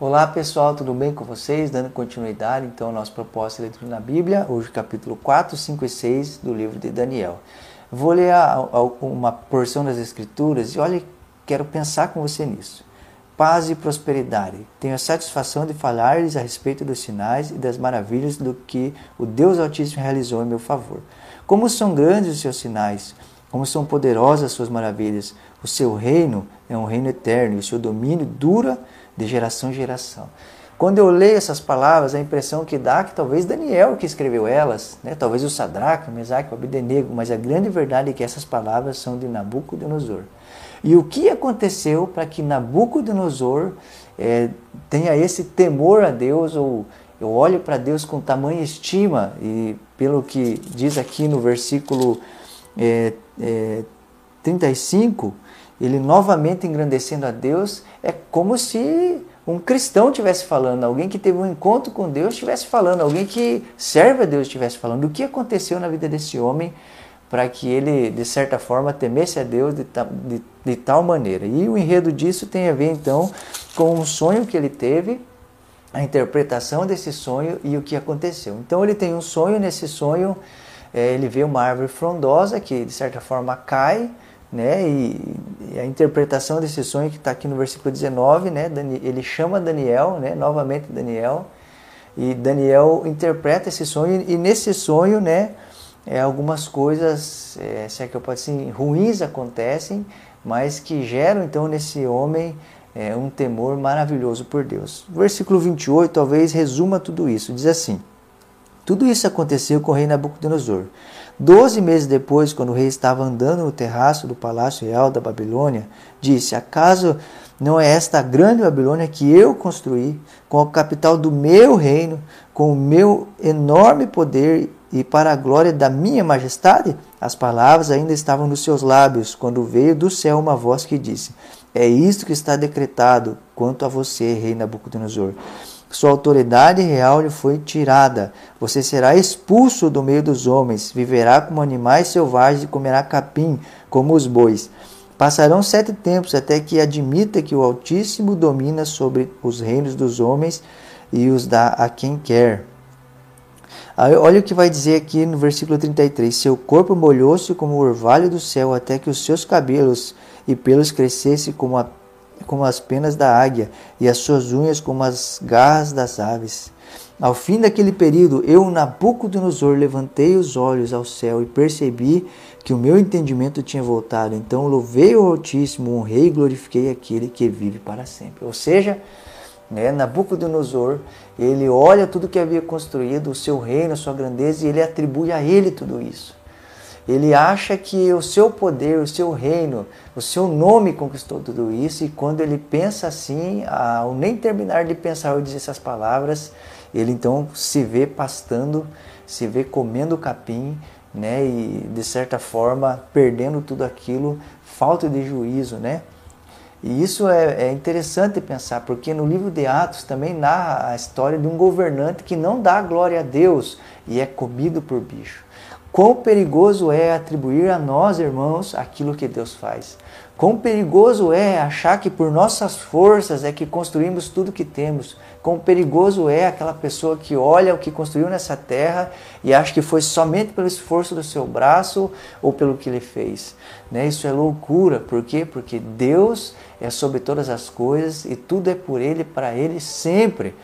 Olá pessoal, tudo bem com vocês? Dando continuidade então ao nosso propósito de leitura na Bíblia, hoje capítulo 4, 5 e 6 do livro de Daniel. Vou ler uma porção das Escrituras e olha, quero pensar com você nisso. Paz e prosperidade. Tenho a satisfação de falar-lhes a respeito dos sinais e das maravilhas do que o Deus Altíssimo realizou em meu favor. Como são grandes os seus sinais, como são poderosas as suas maravilhas. O seu reino é um reino eterno e o seu domínio dura de geração em geração. Quando eu leio essas palavras, a impressão que dá é que talvez Daniel que escreveu elas, né? talvez o Sadraque, o Mesaque, o Abidenego, mas a grande verdade é que essas palavras são de Nabucodonosor. E o que aconteceu para que Nabucodonosor é, tenha esse temor a Deus, ou eu olho para Deus com tamanha estima, e pelo que diz aqui no versículo é, é, 35, ele novamente engrandecendo a Deus, é como se um cristão estivesse falando, alguém que teve um encontro com Deus estivesse falando, alguém que serve a Deus estivesse falando. O que aconteceu na vida desse homem para que ele, de certa forma, temesse a Deus de, de, de tal maneira? E o enredo disso tem a ver, então, com um sonho que ele teve, a interpretação desse sonho e o que aconteceu. Então, ele tem um sonho, nesse sonho, é, ele vê uma árvore frondosa que, de certa forma, cai né? E, a interpretação desse sonho que está aqui no versículo 19, né? Ele chama Daniel, né? Novamente Daniel, e Daniel interpreta esse sonho e nesse sonho, né? É, algumas coisas, é, se é que eu posso assim, ruins acontecem, mas que geram então nesse homem é, um temor maravilhoso por Deus. Versículo 28 talvez resuma tudo isso. Diz assim: Tudo isso aconteceu com o rei Nabucodonosor. Doze meses depois, quando o rei estava andando no terraço do palácio real da Babilônia, disse: Acaso não é esta grande Babilônia que eu construí, com a capital do meu reino, com o meu enorme poder e para a glória da minha majestade? As palavras ainda estavam nos seus lábios, quando veio do céu uma voz que disse: É isto que está decretado quanto a você, rei Nabucodonosor. Sua autoridade real lhe foi tirada. Você será expulso do meio dos homens, viverá como animais selvagens e comerá capim, como os bois. Passarão sete tempos até que admita que o Altíssimo domina sobre os reinos dos homens e os dá a quem quer. Olha o que vai dizer aqui no versículo 33. Seu corpo molhou-se como o orvalho do céu, até que os seus cabelos e pelos crescessem como a como as penas da águia, e as suas unhas como as garras das aves. Ao fim daquele período, eu, Nabucodonosor, levantei os olhos ao céu e percebi que o meu entendimento tinha voltado. Então louvei o Altíssimo, honrei e glorifiquei aquele que vive para sempre. Ou seja, né, Nabucodonosor, ele olha tudo que havia construído, o seu reino, a sua grandeza, e ele atribui a ele tudo isso. Ele acha que o seu poder, o seu reino, o seu nome conquistou tudo isso, e quando ele pensa assim, ao nem terminar de pensar ou dizer essas palavras, ele então se vê pastando, se vê comendo capim, né, e de certa forma perdendo tudo aquilo, falta de juízo, né? E isso é, é, interessante pensar, porque no livro de Atos também narra a história de um governante que não dá glória a Deus e é comido por bicho. Quão perigoso é atribuir a nós, irmãos, aquilo que Deus faz. Quão perigoso é achar que por nossas forças é que construímos tudo que temos. Quão perigoso é aquela pessoa que olha o que construiu nessa terra e acha que foi somente pelo esforço do seu braço ou pelo que ele fez. Né? Isso é loucura. Por quê? Porque Deus é sobre todas as coisas e tudo é por Ele, para Ele sempre.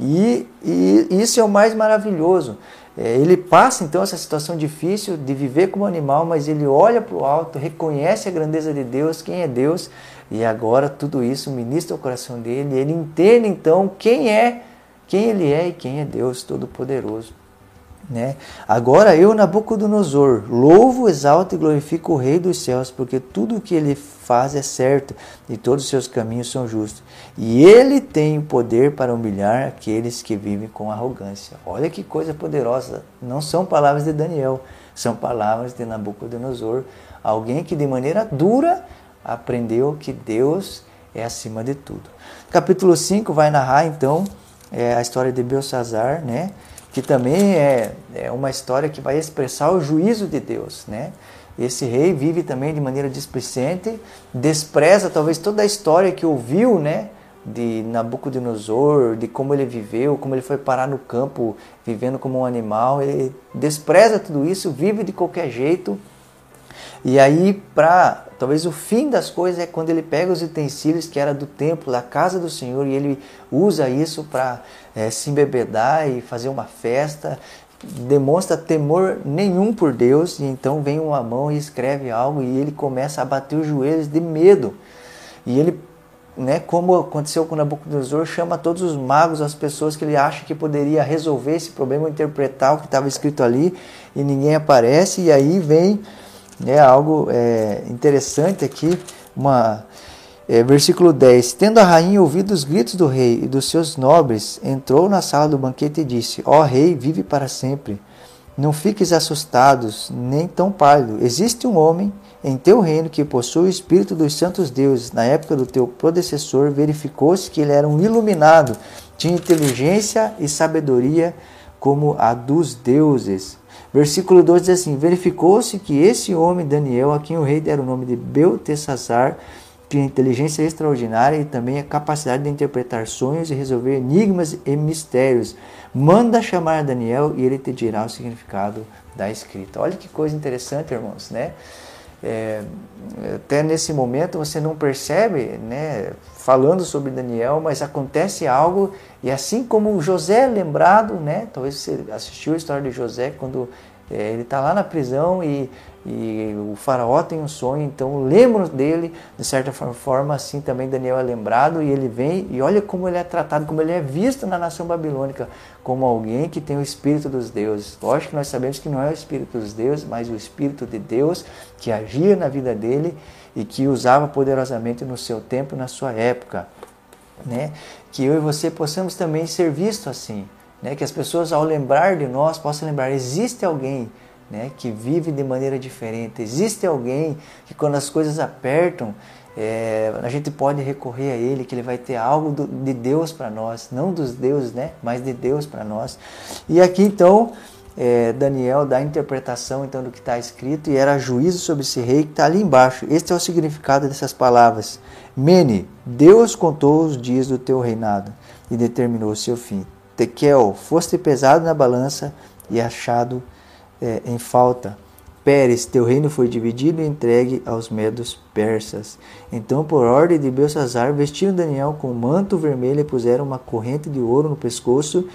E, e isso é o mais maravilhoso. É, ele passa então essa situação difícil de viver como animal, mas ele olha para o alto, reconhece a grandeza de Deus, quem é Deus, e agora tudo isso ministra o coração dele, ele entende então quem é, quem ele é e quem é Deus Todo-Poderoso. Né? Agora eu, Nabucodonosor, louvo, exalto e glorifico o Rei dos céus, porque tudo o que ele faz é certo e todos os seus caminhos são justos. E ele tem o poder para humilhar aqueles que vivem com arrogância. Olha que coisa poderosa! Não são palavras de Daniel, são palavras de Nabucodonosor, alguém que de maneira dura aprendeu que Deus é acima de tudo. Capítulo 5 vai narrar então é, a história de Belsazar, né? Que também é, é uma história que vai expressar o juízo de Deus, né? Esse rei vive também de maneira displicente, despreza talvez toda a história que ouviu, né? de Nabucodonosor, de como ele viveu, como ele foi parar no campo vivendo como um animal. Ele despreza tudo isso, vive de qualquer jeito. E aí, para talvez o fim das coisas é quando ele pega os utensílios que era do templo, da casa do Senhor, e ele usa isso para é, se embebedar e fazer uma festa. Demonstra temor nenhum por Deus, e então vem uma mão e escreve algo, e ele começa a bater os joelhos de medo. E ele né, como aconteceu com Nabucodonosor, chama todos os magos, as pessoas que ele acha que poderia resolver esse problema, interpretar o que estava escrito ali, e ninguém aparece, e aí vem né, algo é, interessante aqui, uma, é, versículo 10: Tendo a rainha ouvido os gritos do rei e dos seus nobres, entrou na sala do banquete e disse: Ó rei, vive para sempre. Não fiques assustados, nem tão pálido. Existe um homem em teu reino que possui o espírito dos santos deuses. Na época do teu predecessor, verificou-se que ele era um iluminado, tinha inteligência e sabedoria como a dos deuses. Versículo 2 diz assim: Verificou-se que esse homem, Daniel, a quem o rei dera o nome de Beltesazar, tinha inteligência extraordinária e também a capacidade de interpretar sonhos e resolver enigmas e mistérios. Manda chamar Daniel e ele te dirá o significado da escrita. Olha que coisa interessante, irmãos, né? É, até nesse momento você não percebe, né, falando sobre Daniel, mas acontece algo e assim como José é lembrado, né, talvez você assistiu a história de José quando é, ele está lá na prisão e e o faraó tem um sonho, então lembro dele, de certa forma, assim também Daniel é lembrado e ele vem e olha como ele é tratado, como ele é visto na nação babilônica, como alguém que tem o espírito dos deuses. Lógico que nós sabemos que não é o espírito dos deuses, mas o espírito de Deus que agia na vida dele e que usava poderosamente no seu tempo, na sua época, né? Que eu e você possamos também ser vistos assim, né? Que as pessoas ao lembrar de nós possam lembrar existe alguém né, que vive de maneira diferente. Existe alguém que quando as coisas apertam, é, a gente pode recorrer a Ele, que Ele vai ter algo do, de Deus para nós, não dos deuses, né, mas de Deus para nós. E aqui então é, Daniel dá a interpretação então do que está escrito e era juízo sobre esse rei que está ali embaixo. Este é o significado dessas palavras. Mene, Deus contou os dias do teu reinado e determinou o seu fim. Tekel, foste pesado na balança e achado é, em falta. Pérez, teu reino foi dividido e entregue aos medos persas. Então, por ordem de Belsazar, vestiram Daniel com um manto vermelho e puseram uma corrente de ouro no pescoço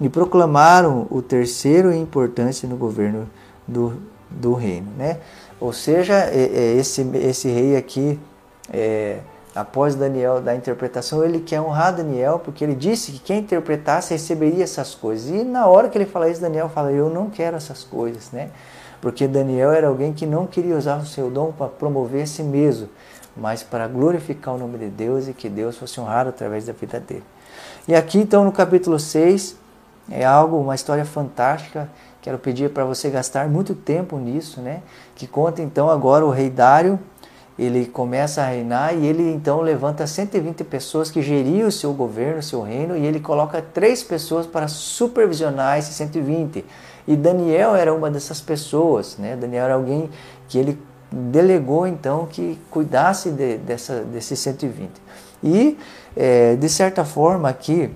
e proclamaram o terceiro em importância no governo do, do reino. Né? Ou seja, é, é, esse, esse rei aqui é, após Daniel dar a interpretação, ele quer honrar Daniel, porque ele disse que quem interpretasse receberia essas coisas. E na hora que ele fala isso, Daniel fala: Eu não quero essas coisas, né? Porque Daniel era alguém que não queria usar o seu dom para promover a si mesmo, mas para glorificar o nome de Deus e que Deus fosse honrado através da vida dele. E aqui então no capítulo 6 é algo, uma história fantástica. Quero pedir para você gastar muito tempo nisso, né? Que conta então agora o rei Dário ele começa a reinar e ele então levanta 120 pessoas que geriam o seu governo, o seu reino, e ele coloca três pessoas para supervisionar esses 120. E Daniel era uma dessas pessoas, né? Daniel era alguém que ele delegou então que cuidasse de, dessa, desses 120. E, é, de certa forma, aqui,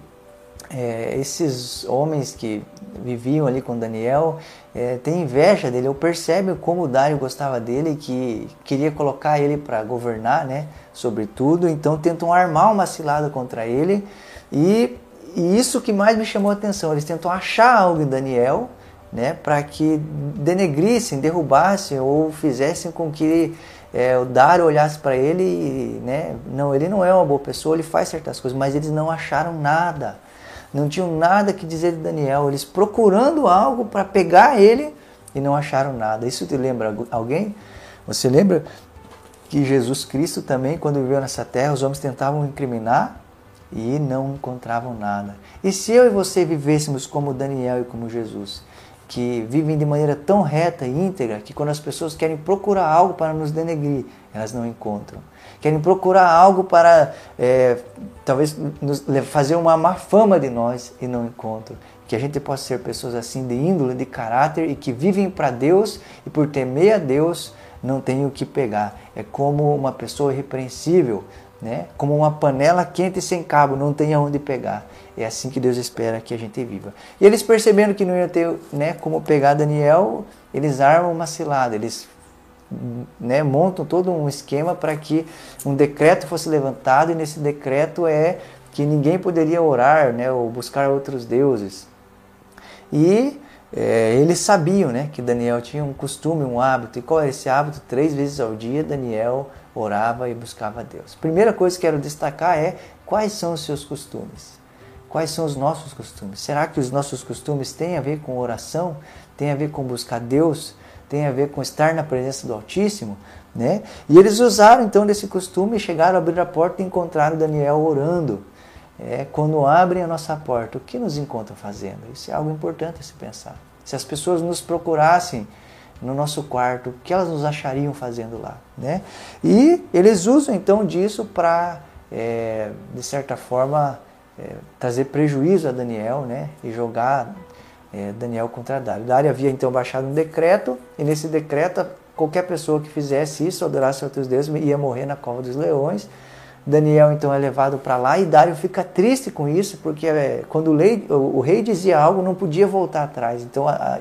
é, esses homens que viviam ali com Daniel, é, tem inveja dele, ou percebe como Dário gostava dele, que queria colocar ele para governar, né, sobre tudo, então tentam armar uma cilada contra ele, e, e isso que mais me chamou a atenção, eles tentam achar algo em Daniel, né, para que denegrissem, derrubassem ou fizessem com que é, o Dário olhasse para ele e, né, não, ele não é uma boa pessoa, ele faz certas coisas, mas eles não acharam nada não tinham nada que dizer de Daniel, eles procurando algo para pegar ele e não acharam nada. Isso te lembra alguém? Você lembra que Jesus Cristo também, quando viveu nessa terra, os homens tentavam incriminar e não encontravam nada. E se eu e você vivêssemos como Daniel e como Jesus, que vivem de maneira tão reta e íntegra que quando as pessoas querem procurar algo para nos denegrir, elas não encontram querem procurar algo para é, talvez nos, fazer uma má fama de nós e não encontram. Que a gente possa ser pessoas assim de índole, de caráter e que vivem para Deus e por temer a Deus não tem o que pegar. É como uma pessoa irrepreensível né? Como uma panela quente sem cabo, não tem aonde pegar. É assim que Deus espera que a gente viva. E eles percebendo que não ia ter, né, como pegar Daniel, eles armam uma cilada, eles né, montam todo um esquema para que um decreto fosse levantado e nesse decreto é que ninguém poderia orar, né, ou buscar outros deuses. E é, eles sabiam, né, que Daniel tinha um costume, um hábito. E qual era esse hábito? Três vezes ao dia Daniel orava e buscava Deus. Primeira coisa que quero destacar é quais são os seus costumes. Quais são os nossos costumes? Será que os nossos costumes têm a ver com oração? Tem a ver com buscar Deus? Tem a ver com estar na presença do Altíssimo? Né? E eles usaram então desse costume chegaram a abrir a porta e encontraram Daniel orando. É, quando abrem a nossa porta, o que nos encontram fazendo? Isso é algo importante a se pensar. Se as pessoas nos procurassem no nosso quarto, o que elas nos achariam fazendo lá? Né? E eles usam então disso para, é, de certa forma, é, trazer prejuízo a Daniel né? e jogar é, Daniel contra Dário. Dário havia então baixado um decreto, e nesse decreto, qualquer pessoa que fizesse isso, adorasse outros deuses, ia morrer na cova dos leões. Daniel então é levado para lá e Dário fica triste com isso, porque é, quando o, o, rei dizia algo, não podia voltar atrás. Então a,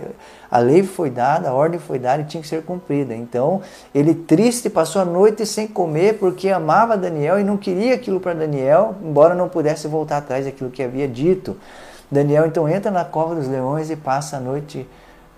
a, lei foi dada, a ordem foi dada e tinha que ser cumprida. Então ele triste passou a noite sem comer porque amava Daniel e não queria aquilo para Daniel, embora não pudesse voltar atrás daquilo que havia dito. Daniel então entra na cova dos leões e passa a noite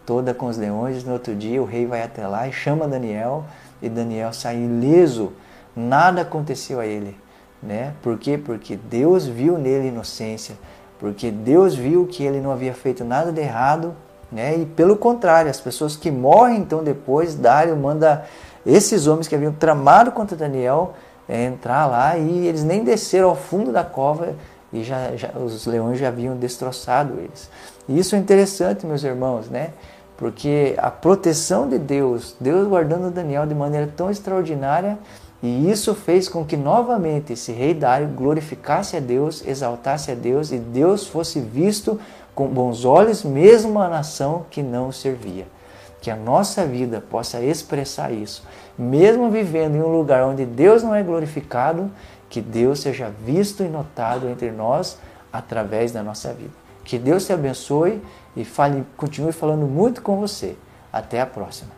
toda com os leões. No outro dia o rei vai até lá e chama Daniel e Daniel sai ileso nada aconteceu a ele, né? Por quê? Porque Deus viu nele inocência, porque Deus viu que ele não havia feito nada de errado, né? E pelo contrário, as pessoas que morrem então depois, Dário manda esses homens que haviam tramado contra Daniel é, entrar lá e eles nem desceram ao fundo da cova e já, já, os leões já haviam destroçado eles. E isso é interessante, meus irmãos, né? Porque a proteção de Deus, Deus guardando Daniel de maneira tão extraordinária, e isso fez com que novamente esse rei Dário glorificasse a Deus, exaltasse a Deus e Deus fosse visto com bons olhos, mesmo a nação que não o servia. Que a nossa vida possa expressar isso, mesmo vivendo em um lugar onde Deus não é glorificado, que Deus seja visto e notado entre nós através da nossa vida. Que Deus te abençoe e fale, continue falando muito com você. Até a próxima.